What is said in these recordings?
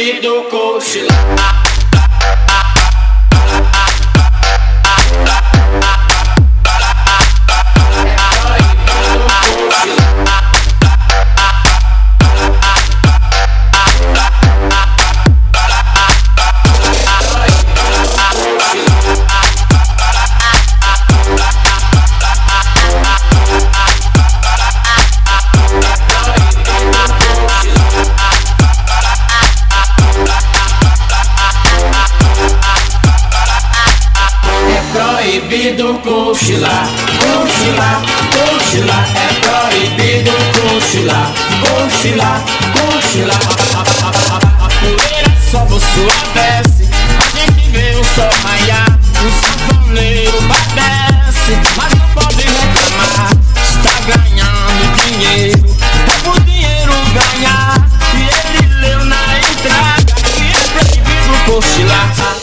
Cupido cochilar. cochilar, é proibido cochilar, cochilar, cochilar. A, poeira só sua veste, a gente vê o sol raiar, o sanfoneiro padece, mas não pode reclamar, está ganhando dinheiro, é por dinheiro ganhar, e ele leu na entrada, que é proibido cochilar.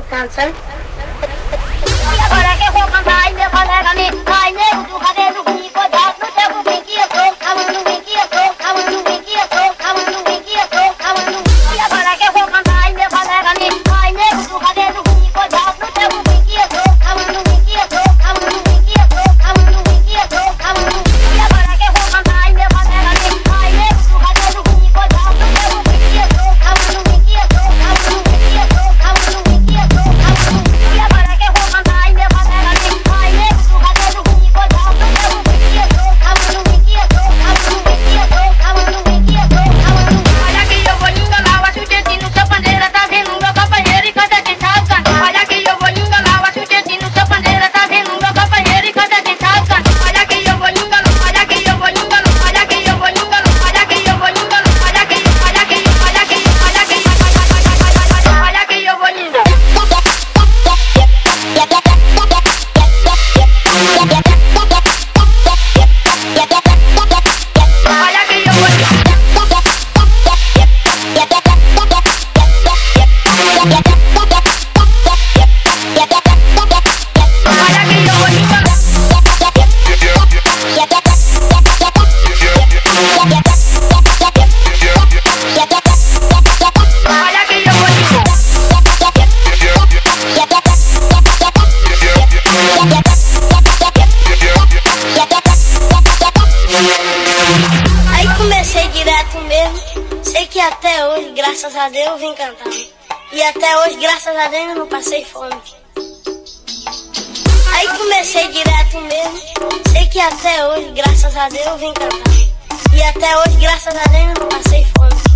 Cancer. graças a Deus não passei fome. Aí comecei direto mesmo. Sei que até hoje, graças a Deus, vim cantar. E até hoje, graças a Deus, não passei fome.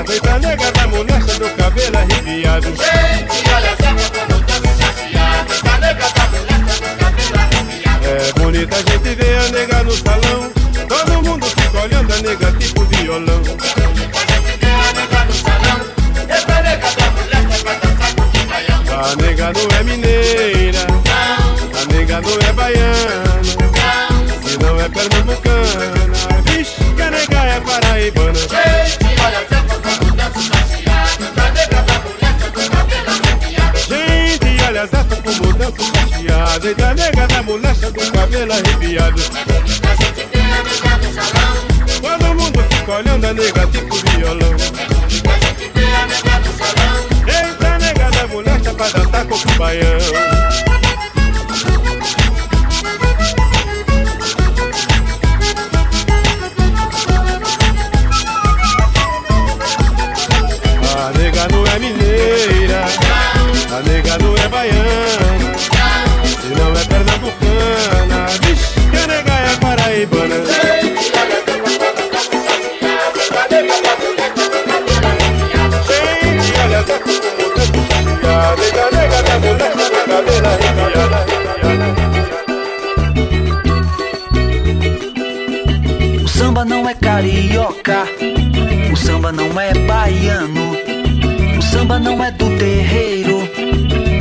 Chateada E tá nega da molesta do cabelo arrepiado. É bonita a gente ver a nega no salão. Todo mundo fica olhando a nega tipo violão. A nega não é mineira A nega não é baiana Se não é pernambucana. Vixe, que a nega é paraibana. Gente, chateada E a nega da molesta do cabelo arrepiado. Todo mundo fica olhando a nega tipo violão. Eita, nega da molesta pra dançar com o baião. A nega não é mineira A nega não é baiana samba não é carioca, o samba não é baiano, o samba não é do terreiro,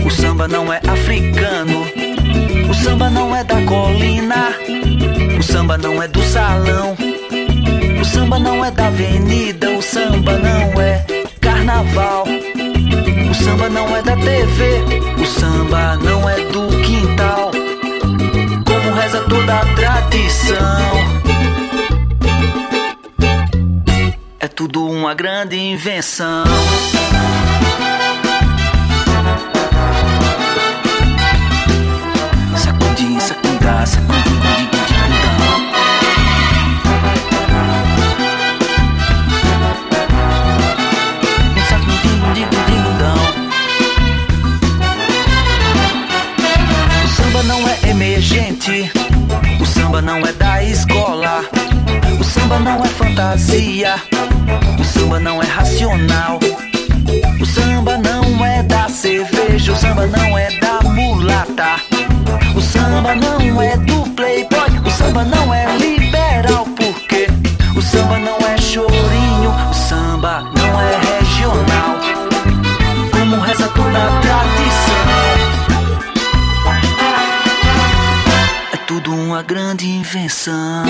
o samba não é africano, o samba não é da colina, o samba não é do salão, o samba não é da avenida, o samba não é carnaval. O samba não é da TV, o samba não é do quintal. Como reza toda a tradição. Tudo uma grande invenção. Sacudim, sacudá, sacudim, tudo uma grande invenção.